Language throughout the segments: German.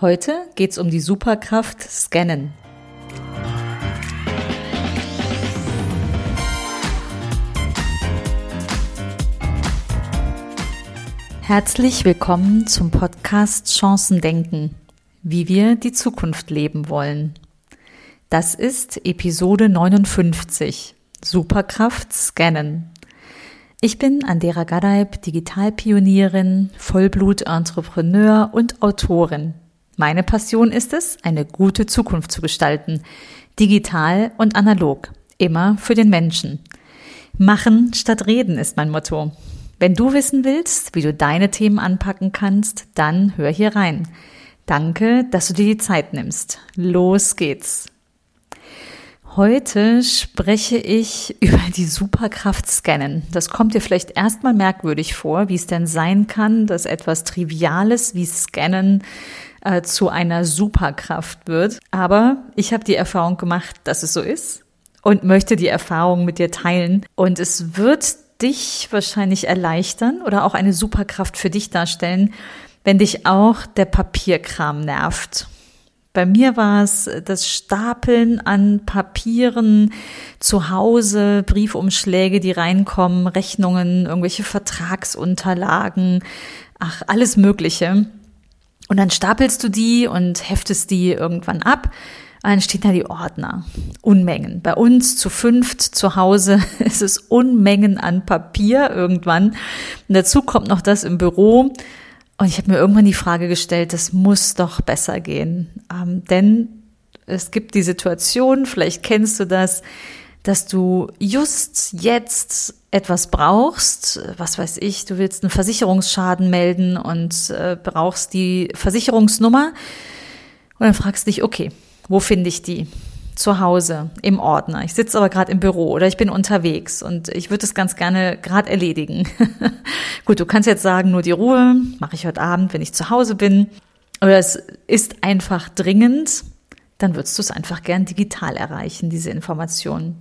Heute geht es um die Superkraft Scannen. Herzlich willkommen zum Podcast Chancen denken, wie wir die Zukunft leben wollen. Das ist Episode 59, Superkraft Scannen. Ich bin Andera Gadeib, Digitalpionierin, Vollblut-Entrepreneur und Autorin. Meine Passion ist es, eine gute Zukunft zu gestalten, digital und analog, immer für den Menschen. Machen statt reden ist mein Motto. Wenn du wissen willst, wie du deine Themen anpacken kannst, dann hör hier rein. Danke, dass du dir die Zeit nimmst. Los geht's. Heute spreche ich über die Superkraft Scannen. Das kommt dir vielleicht erstmal merkwürdig vor, wie es denn sein kann, dass etwas Triviales wie Scannen äh, zu einer Superkraft wird. Aber ich habe die Erfahrung gemacht, dass es so ist und möchte die Erfahrung mit dir teilen. Und es wird dich wahrscheinlich erleichtern oder auch eine Superkraft für dich darstellen, wenn dich auch der Papierkram nervt. Bei mir war es das Stapeln an Papieren zu Hause, Briefumschläge, die reinkommen, Rechnungen, irgendwelche Vertragsunterlagen, ach, alles Mögliche. Und dann stapelst du die und heftest die irgendwann ab. Dann stehen da die Ordner. Unmengen. Bei uns zu fünft zu Hause ist es Unmengen an Papier irgendwann. Und dazu kommt noch das im Büro. Und ich habe mir irgendwann die Frage gestellt, das muss doch besser gehen. Ähm, denn es gibt die Situation, vielleicht kennst du das, dass du just jetzt etwas brauchst, was weiß ich, du willst einen Versicherungsschaden melden und äh, brauchst die Versicherungsnummer und dann fragst du dich, okay, wo finde ich die? Zu Hause, im Ordner. Ich sitze aber gerade im Büro oder ich bin unterwegs und ich würde es ganz gerne gerade erledigen. Gut, du kannst jetzt sagen, nur die Ruhe mache ich heute Abend, wenn ich zu Hause bin. Oder es ist einfach dringend dann würdest du es einfach gern digital erreichen, diese Informationen.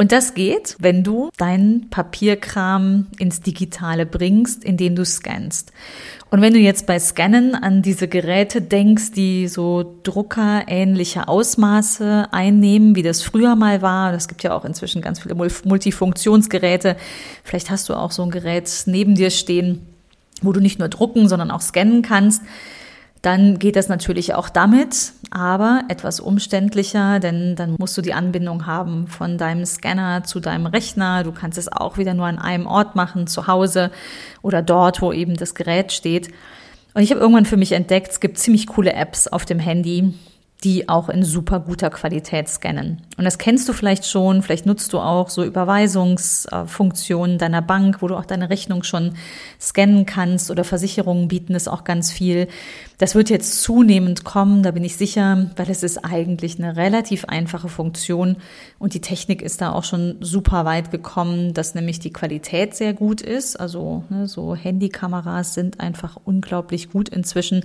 Und das geht, wenn du deinen Papierkram ins Digitale bringst, indem du scannst. Und wenn du jetzt bei Scannen an diese Geräte denkst, die so druckerähnliche Ausmaße einnehmen, wie das früher mal war, das gibt ja auch inzwischen ganz viele Multifunktionsgeräte. Vielleicht hast du auch so ein Gerät neben dir stehen, wo du nicht nur drucken, sondern auch scannen kannst dann geht das natürlich auch damit, aber etwas umständlicher, denn dann musst du die Anbindung haben von deinem Scanner zu deinem Rechner. Du kannst es auch wieder nur an einem Ort machen, zu Hause oder dort, wo eben das Gerät steht. Und ich habe irgendwann für mich entdeckt, es gibt ziemlich coole Apps auf dem Handy, die auch in super guter Qualität scannen. Und das kennst du vielleicht schon, vielleicht nutzt du auch so Überweisungsfunktionen deiner Bank, wo du auch deine Rechnung schon scannen kannst oder Versicherungen bieten es auch ganz viel. Das wird jetzt zunehmend kommen, da bin ich sicher, weil es ist eigentlich eine relativ einfache Funktion und die Technik ist da auch schon super weit gekommen, dass nämlich die Qualität sehr gut ist. Also ne, so Handykameras sind einfach unglaublich gut inzwischen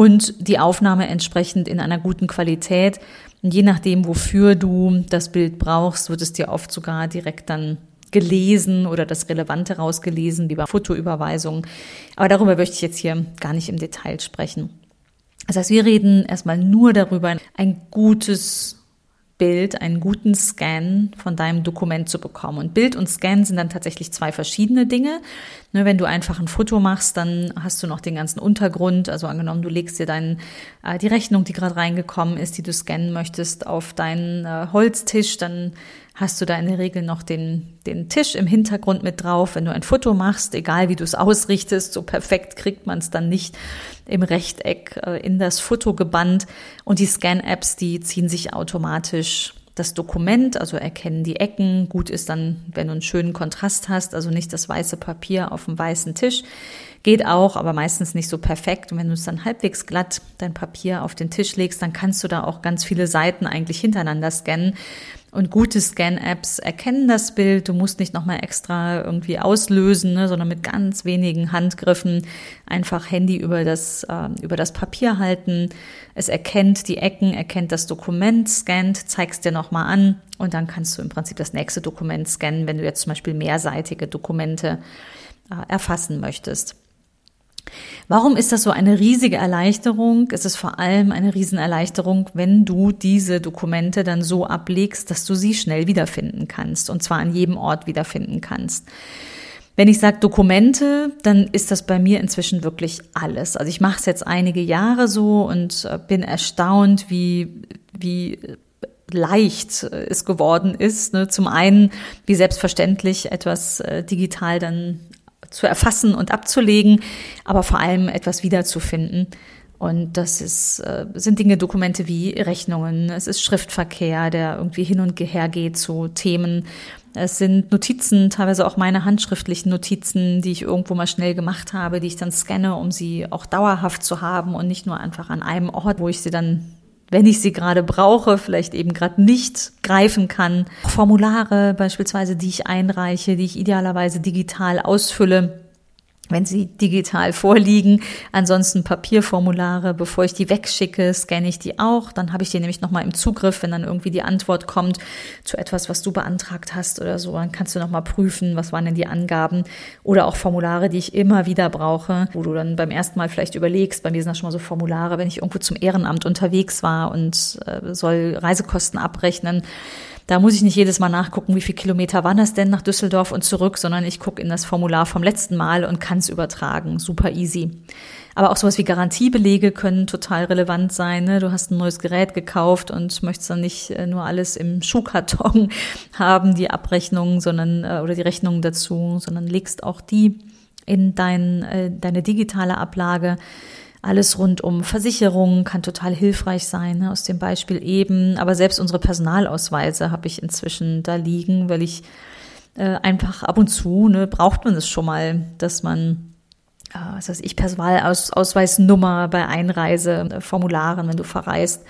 und die Aufnahme entsprechend in einer guten Qualität. Und je nachdem, wofür du das Bild brauchst, wird es dir oft sogar direkt dann gelesen oder das Relevante rausgelesen, wie bei Fotoüberweisungen. Aber darüber möchte ich jetzt hier gar nicht im Detail sprechen. Das heißt, wir reden erstmal nur darüber, ein gutes Bild, einen guten Scan von deinem Dokument zu bekommen. Und Bild und Scan sind dann tatsächlich zwei verschiedene Dinge. Ne, wenn du einfach ein Foto machst, dann hast du noch den ganzen Untergrund. Also angenommen, du legst dir deinen, äh, die Rechnung, die gerade reingekommen ist, die du scannen möchtest, auf deinen äh, Holztisch, dann hast du da in der Regel noch den, den Tisch im Hintergrund mit drauf. Wenn du ein Foto machst, egal wie du es ausrichtest, so perfekt kriegt man es dann nicht im Rechteck äh, in das Foto gebannt. Und die Scan-Apps, die ziehen sich automatisch das Dokument, also erkennen die Ecken. Gut ist dann, wenn du einen schönen Kontrast hast, also nicht das weiße Papier auf dem weißen Tisch. Geht auch, aber meistens nicht so perfekt. Und wenn du es dann halbwegs glatt dein Papier auf den Tisch legst, dann kannst du da auch ganz viele Seiten eigentlich hintereinander scannen. Und gute Scan-Apps erkennen das Bild. Du musst nicht nochmal extra irgendwie auslösen, ne, sondern mit ganz wenigen Handgriffen einfach Handy über das, äh, über das Papier halten. Es erkennt die Ecken, erkennt das Dokument, scannt, zeigst dir nochmal an und dann kannst du im Prinzip das nächste Dokument scannen, wenn du jetzt zum Beispiel mehrseitige Dokumente äh, erfassen möchtest. Warum ist das so eine riesige Erleichterung? Es ist vor allem eine Riesenerleichterung, wenn du diese Dokumente dann so ablegst, dass du sie schnell wiederfinden kannst und zwar an jedem Ort wiederfinden kannst. Wenn ich sage Dokumente, dann ist das bei mir inzwischen wirklich alles. Also ich mache es jetzt einige Jahre so und äh, bin erstaunt, wie, wie leicht äh, es geworden ist. Ne? Zum einen, wie selbstverständlich etwas äh, digital dann zu erfassen und abzulegen, aber vor allem etwas wiederzufinden. Und das ist, äh, sind Dinge, Dokumente wie Rechnungen, es ist Schriftverkehr, der irgendwie hin und her geht zu Themen. Es sind Notizen, teilweise auch meine handschriftlichen Notizen, die ich irgendwo mal schnell gemacht habe, die ich dann scanne, um sie auch dauerhaft zu haben und nicht nur einfach an einem Ort, wo ich sie dann wenn ich sie gerade brauche, vielleicht eben gerade nicht greifen kann. Formulare beispielsweise, die ich einreiche, die ich idealerweise digital ausfülle wenn sie digital vorliegen. Ansonsten Papierformulare, bevor ich die wegschicke, scanne ich die auch. Dann habe ich die nämlich nochmal im Zugriff, wenn dann irgendwie die Antwort kommt zu etwas, was du beantragt hast oder so. Dann kannst du nochmal prüfen, was waren denn die Angaben. Oder auch Formulare, die ich immer wieder brauche, wo du dann beim ersten Mal vielleicht überlegst. Bei mir sind das schon mal so Formulare, wenn ich irgendwo zum Ehrenamt unterwegs war und äh, soll Reisekosten abrechnen da muss ich nicht jedes Mal nachgucken, wie viele Kilometer waren das denn nach Düsseldorf und zurück, sondern ich gucke in das Formular vom letzten Mal und kann es übertragen. Super easy. Aber auch sowas wie Garantiebelege können total relevant sein. Ne? Du hast ein neues Gerät gekauft und möchtest dann nicht äh, nur alles im Schuhkarton haben, die Abrechnung, sondern äh, oder die Rechnungen dazu, sondern legst auch die in dein, äh, deine digitale Ablage. Alles rund um Versicherungen kann total hilfreich sein, ne, aus dem Beispiel eben. Aber selbst unsere Personalausweise habe ich inzwischen da liegen, weil ich äh, einfach ab und zu, ne, braucht man es schon mal, dass man, äh, was weiß ich, Personalausweisnummer bei Einreise, äh, wenn du verreist.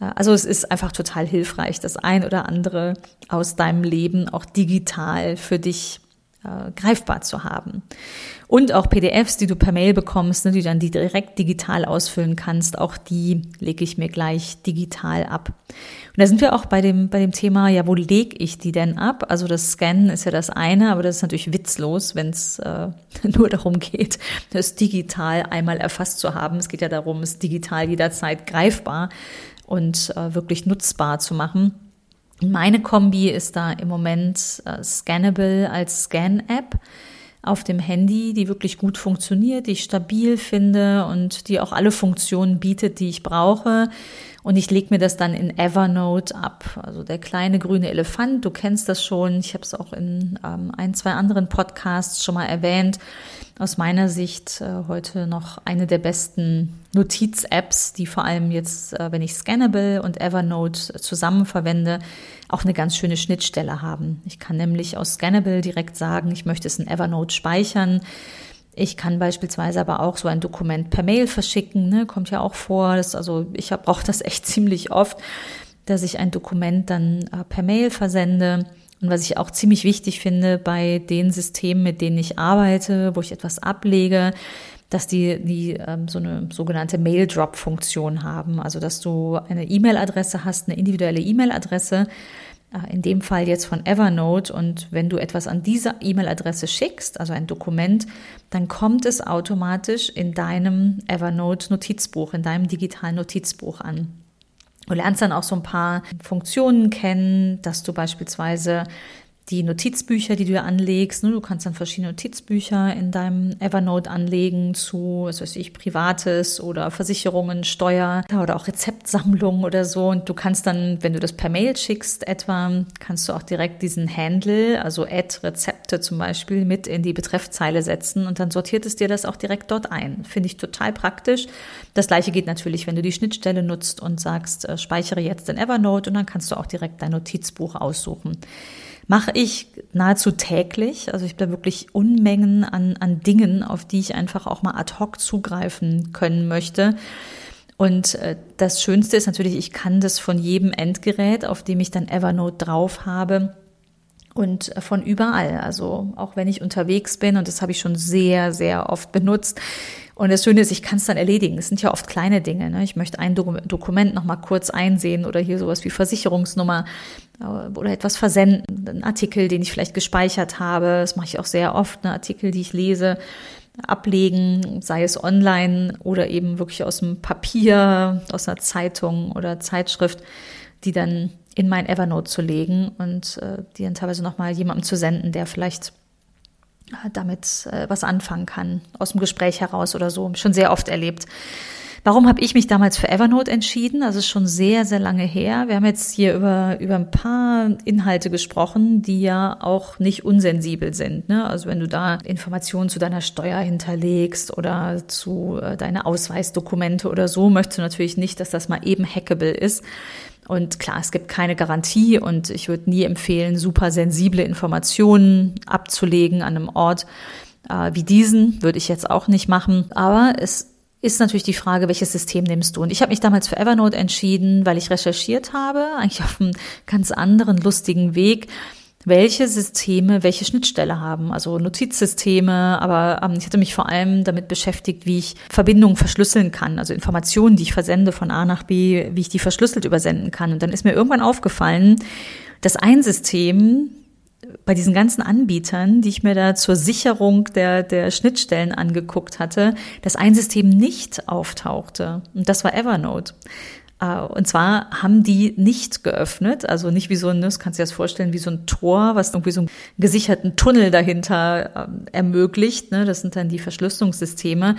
Äh, also es ist einfach total hilfreich, das ein oder andere aus deinem Leben auch digital für dich äh, greifbar zu haben. Und auch PDFs, die du per Mail bekommst, ne, die dann die direkt digital ausfüllen kannst, auch die lege ich mir gleich digital ab. Und da sind wir auch bei dem, bei dem Thema, ja, wo lege ich die denn ab? Also das Scannen ist ja das eine, aber das ist natürlich witzlos, wenn es äh, nur darum geht, das digital einmal erfasst zu haben. Es geht ja darum, es digital jederzeit greifbar und äh, wirklich nutzbar zu machen. Meine Kombi ist da im Moment äh, Scannable als Scan-App auf dem Handy, die wirklich gut funktioniert, die ich stabil finde und die auch alle Funktionen bietet, die ich brauche. Und ich lege mir das dann in Evernote ab. Also der kleine grüne Elefant, du kennst das schon. Ich habe es auch in ähm, ein, zwei anderen Podcasts schon mal erwähnt. Aus meiner Sicht äh, heute noch eine der besten Notiz-Apps, die vor allem jetzt, äh, wenn ich Scannable und Evernote zusammen verwende, auch eine ganz schöne Schnittstelle haben. Ich kann nämlich aus Scannable direkt sagen, ich möchte es in Evernote speichern. Ich kann beispielsweise aber auch so ein Dokument per Mail verschicken, ne? kommt ja auch vor. Das, also ich brauche das echt ziemlich oft, dass ich ein Dokument dann äh, per Mail versende. Und was ich auch ziemlich wichtig finde bei den Systemen, mit denen ich arbeite, wo ich etwas ablege, dass die, die ähm, so eine sogenannte Mail-Drop-Funktion haben. Also dass du eine E-Mail-Adresse hast, eine individuelle E-Mail-Adresse, in dem Fall jetzt von Evernote. Und wenn du etwas an dieser E-Mail-Adresse schickst, also ein Dokument, dann kommt es automatisch in deinem Evernote-Notizbuch, in deinem digitalen Notizbuch an. Du lernst dann auch so ein paar Funktionen kennen, dass du beispielsweise die Notizbücher, die du anlegst. Ne? Du kannst dann verschiedene Notizbücher in deinem Evernote anlegen zu, was weiß ich, Privates oder Versicherungen, Steuer oder auch Rezeptsammlungen oder so. Und du kannst dann, wenn du das per Mail schickst etwa, kannst du auch direkt diesen Handle, also Add Rezepte zum Beispiel, mit in die Betreffzeile setzen und dann sortiert es dir das auch direkt dort ein. Finde ich total praktisch. Das gleiche geht natürlich, wenn du die Schnittstelle nutzt und sagst, äh, speichere jetzt in Evernote und dann kannst du auch direkt dein Notizbuch aussuchen mache ich nahezu täglich. Also ich habe da wirklich Unmengen an, an Dingen, auf die ich einfach auch mal ad hoc zugreifen können möchte. Und äh, das Schönste ist natürlich, ich kann das von jedem Endgerät, auf dem ich dann Evernote drauf habe, und von überall. Also auch wenn ich unterwegs bin, und das habe ich schon sehr, sehr oft benutzt. Und das Schöne ist, ich kann es dann erledigen. Es sind ja oft kleine Dinge. Ne? Ich möchte ein Dokument noch mal kurz einsehen oder hier sowas wie Versicherungsnummer äh, oder etwas versenden. Ein Artikel, den ich vielleicht gespeichert habe. Das mache ich auch sehr oft. Ne? Artikel, die ich lese ablegen, sei es online oder eben wirklich aus dem Papier, aus einer Zeitung oder Zeitschrift, die dann in mein Evernote zu legen und äh, die dann teilweise nochmal jemandem zu senden, der vielleicht äh, damit äh, was anfangen kann, aus dem Gespräch heraus oder so. Schon sehr oft erlebt. Warum habe ich mich damals für Evernote entschieden? Das ist schon sehr, sehr lange her. Wir haben jetzt hier über, über ein paar Inhalte gesprochen, die ja auch nicht unsensibel sind. Ne? Also wenn du da Informationen zu deiner Steuer hinterlegst oder zu äh, deine Ausweisdokumente oder so, möchtest du natürlich nicht, dass das mal eben hackable ist. Und klar, es gibt keine Garantie und ich würde nie empfehlen, super sensible Informationen abzulegen an einem Ort äh, wie diesen. Würde ich jetzt auch nicht machen. Aber es ist natürlich die Frage, welches System nimmst du? Und ich habe mich damals für Evernote entschieden, weil ich recherchiert habe, eigentlich auf einem ganz anderen lustigen Weg welche Systeme welche Schnittstelle haben, also Notizsysteme, aber ähm, ich hatte mich vor allem damit beschäftigt, wie ich Verbindungen verschlüsseln kann, also Informationen, die ich versende von A nach B, wie ich die verschlüsselt übersenden kann. Und dann ist mir irgendwann aufgefallen, dass ein System bei diesen ganzen Anbietern, die ich mir da zur Sicherung der, der Schnittstellen angeguckt hatte, dass ein System nicht auftauchte. Und das war Evernote. Äh, und zwar haben die nicht geöffnet, also nicht wie so ein, das kannst du dir das vorstellen, wie so ein Tor, was irgendwie so einen gesicherten Tunnel dahinter ähm, ermöglicht. Ne? Das sind dann die Verschlüsselungssysteme.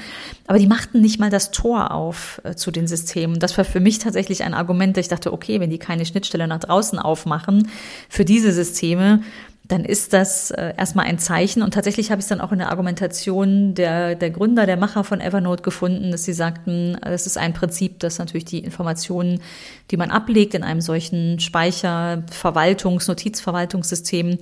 Aber die machten nicht mal das Tor auf äh, zu den Systemen. Das war für mich tatsächlich ein Argument, dass ich dachte, okay, wenn die keine Schnittstelle nach draußen aufmachen für diese Systeme, dann ist das äh, erstmal ein Zeichen. Und tatsächlich habe ich es dann auch in der Argumentation der, der Gründer, der Macher von Evernote gefunden, dass sie sagten, es ist ein Prinzip, dass natürlich die Informationen, die man ablegt in einem solchen Speicher, Verwaltungs-, Notizverwaltungssystem,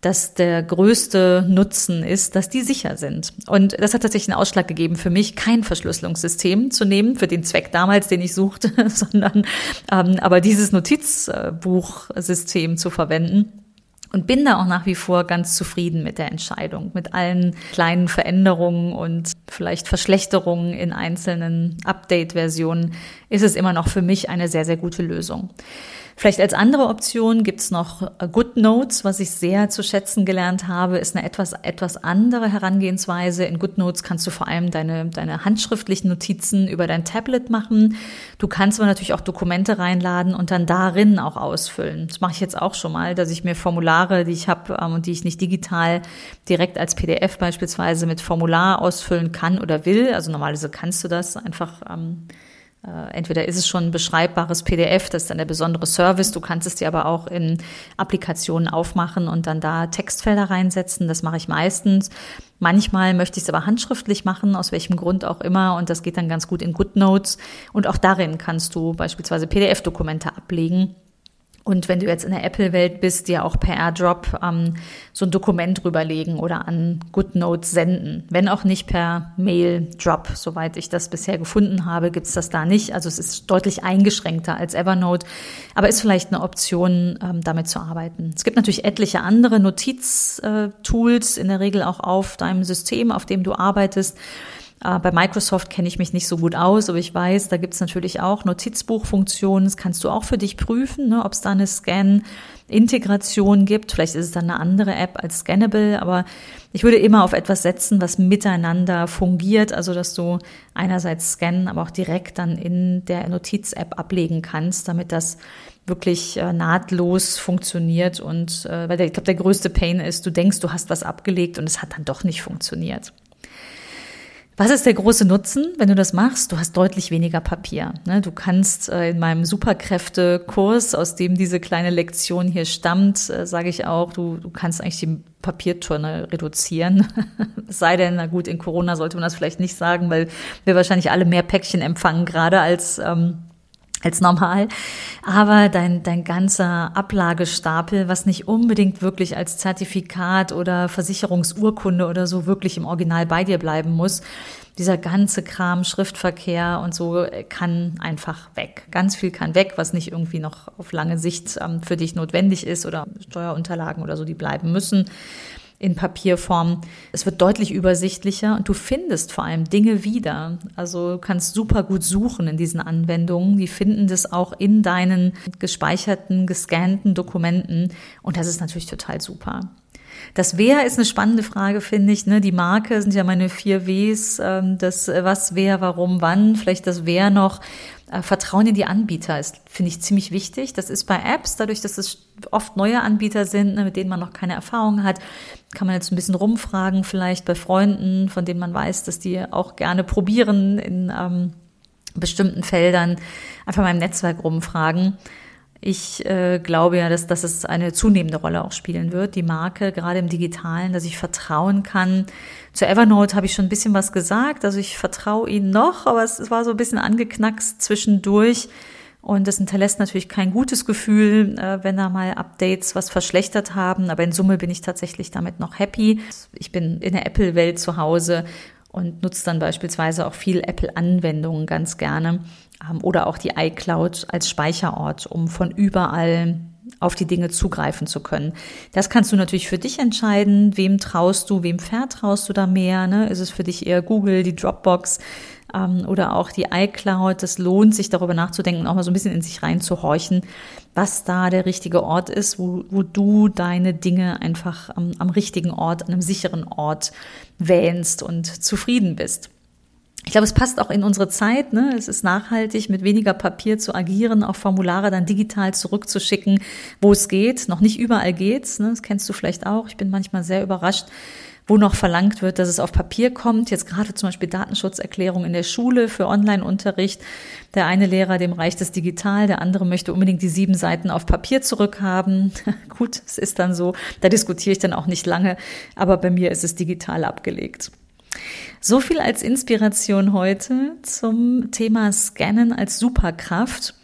dass der größte Nutzen ist, dass die sicher sind. Und das hat tatsächlich einen Ausschlag gegeben für mich, kein Verschlüsselungssystem zu nehmen, für den Zweck damals, den ich suchte, sondern ähm, aber dieses Notizbuchsystem zu verwenden und bin da auch nach wie vor ganz zufrieden mit der Entscheidung, mit allen kleinen Veränderungen und vielleicht Verschlechterungen in einzelnen Update-Versionen ist es immer noch für mich eine sehr, sehr gute Lösung. Vielleicht als andere Option gibt's noch äh, GoodNotes, was ich sehr zu schätzen gelernt habe, ist eine etwas, etwas andere Herangehensweise. In GoodNotes kannst du vor allem deine, deine handschriftlichen Notizen über dein Tablet machen. Du kannst aber natürlich auch Dokumente reinladen und dann darin auch ausfüllen. Das mache ich jetzt auch schon mal, dass ich mir Formulare, die ich habe ähm, und die ich nicht digital direkt als PDF beispielsweise mit Formular ausfüllen kann oder will. Also normalerweise kannst du das einfach ähm, äh, entweder ist es schon ein beschreibbares PDF, das ist dann der besondere Service. Du kannst es dir aber auch in Applikationen aufmachen und dann da Textfelder reinsetzen. Das mache ich meistens. Manchmal möchte ich es aber handschriftlich machen, aus welchem Grund auch immer. Und das geht dann ganz gut in GoodNotes. Und auch darin kannst du beispielsweise PDF-Dokumente ablegen. Und wenn du jetzt in der Apple-Welt bist, dir auch per AirDrop ähm, so ein Dokument rüberlegen oder an GoodNotes senden. Wenn auch nicht per Mail-Drop. Soweit ich das bisher gefunden habe, gibt's das da nicht. Also es ist deutlich eingeschränkter als Evernote, aber ist vielleicht eine Option, ähm, damit zu arbeiten. Es gibt natürlich etliche andere Notiztools, in der Regel auch auf deinem System, auf dem du arbeitest. Äh, bei Microsoft kenne ich mich nicht so gut aus, aber ich weiß, da gibt es natürlich auch Notizbuchfunktionen. Das kannst du auch für dich prüfen, ne, ob es da eine Scan-Integration gibt. Vielleicht ist es dann eine andere App als Scannable, aber ich würde immer auf etwas setzen, was miteinander fungiert, also dass du einerseits scannen, aber auch direkt dann in der Notiz-App ablegen kannst, damit das wirklich äh, nahtlos funktioniert und äh, weil der, ich glaube, der größte Pain ist, du denkst, du hast was abgelegt und es hat dann doch nicht funktioniert. Was ist der große Nutzen, wenn du das machst? Du hast deutlich weniger Papier. Ne? Du kannst äh, in meinem Superkräfte-Kurs, aus dem diese kleine Lektion hier stammt, äh, sage ich auch, du, du kannst eigentlich die Papiertonne reduzieren. sei denn, na gut, in Corona sollte man das vielleicht nicht sagen, weil wir wahrscheinlich alle mehr Päckchen empfangen gerade als ähm, als normal. Aber dein, dein ganzer Ablagestapel, was nicht unbedingt wirklich als Zertifikat oder Versicherungsurkunde oder so wirklich im Original bei dir bleiben muss, dieser ganze Kram, Schriftverkehr und so kann einfach weg. Ganz viel kann weg, was nicht irgendwie noch auf lange Sicht ähm, für dich notwendig ist oder Steuerunterlagen oder so, die bleiben müssen in Papierform. Es wird deutlich übersichtlicher und du findest vor allem Dinge wieder. Also kannst super gut suchen in diesen Anwendungen. Die finden das auch in deinen gespeicherten, gescannten Dokumenten und das ist natürlich total super. Das Wer ist eine spannende Frage, finde ich. Ne? Die Marke sind ja meine vier Ws. Ähm, das Was, Wer, Warum, Wann. Vielleicht das Wer noch. Äh, Vertrauen in die Anbieter ist, finde ich, ziemlich wichtig. Das ist bei Apps, dadurch, dass es oft neue Anbieter sind, ne, mit denen man noch keine Erfahrung hat, kann man jetzt ein bisschen rumfragen, vielleicht bei Freunden, von denen man weiß, dass die auch gerne probieren in ähm, bestimmten Feldern, einfach mal im Netzwerk rumfragen. Ich äh, glaube ja, dass, dass es eine zunehmende Rolle auch spielen wird, die Marke, gerade im digitalen, dass ich vertrauen kann. Zu Evernote habe ich schon ein bisschen was gesagt, also ich vertraue ihnen noch, aber es, es war so ein bisschen angeknackst zwischendurch. Und das hinterlässt natürlich kein gutes Gefühl, äh, wenn da mal Updates was verschlechtert haben. Aber in Summe bin ich tatsächlich damit noch happy. Ich bin in der Apple-Welt zu Hause und nutze dann beispielsweise auch viel Apple-Anwendungen ganz gerne ähm, oder auch die iCloud als Speicherort, um von überall auf die Dinge zugreifen zu können. Das kannst du natürlich für dich entscheiden. Wem traust du, wem vertraust du da mehr? Ne? Ist es für dich eher Google, die Dropbox ähm, oder auch die iCloud? Das lohnt sich darüber nachzudenken, auch mal so ein bisschen in sich reinzuhorchen, was da der richtige Ort ist, wo, wo du deine Dinge einfach am, am richtigen Ort, an einem sicheren Ort wähnst und zufrieden bist. Ich glaube, es passt auch in unsere Zeit. Ne? Es ist nachhaltig, mit weniger Papier zu agieren, auch Formulare dann digital zurückzuschicken, wo es geht. Noch nicht überall geht's. Ne? Das kennst du vielleicht auch. Ich bin manchmal sehr überrascht, wo noch verlangt wird, dass es auf Papier kommt. Jetzt gerade zum Beispiel Datenschutzerklärung in der Schule für Online-Unterricht. Der eine Lehrer, dem reicht es digital, der andere möchte unbedingt die sieben Seiten auf Papier zurückhaben. Gut, es ist dann so. Da diskutiere ich dann auch nicht lange, aber bei mir ist es digital abgelegt. So viel als Inspiration heute zum Thema Scannen als Superkraft.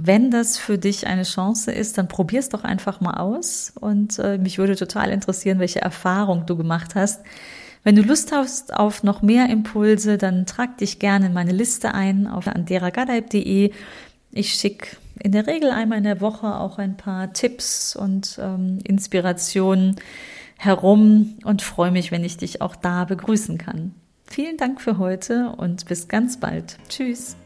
Wenn das für dich eine Chance ist, dann probier es doch einfach mal aus. Und äh, mich würde total interessieren, welche Erfahrung du gemacht hast. Wenn du Lust hast auf noch mehr Impulse, dann trag dich gerne in meine Liste ein auf anderagadaib.de. Ich schicke in der Regel einmal in der Woche auch ein paar Tipps und ähm, Inspirationen herum und freue mich, wenn ich dich auch da begrüßen kann. Vielen Dank für heute und bis ganz bald. Tschüss.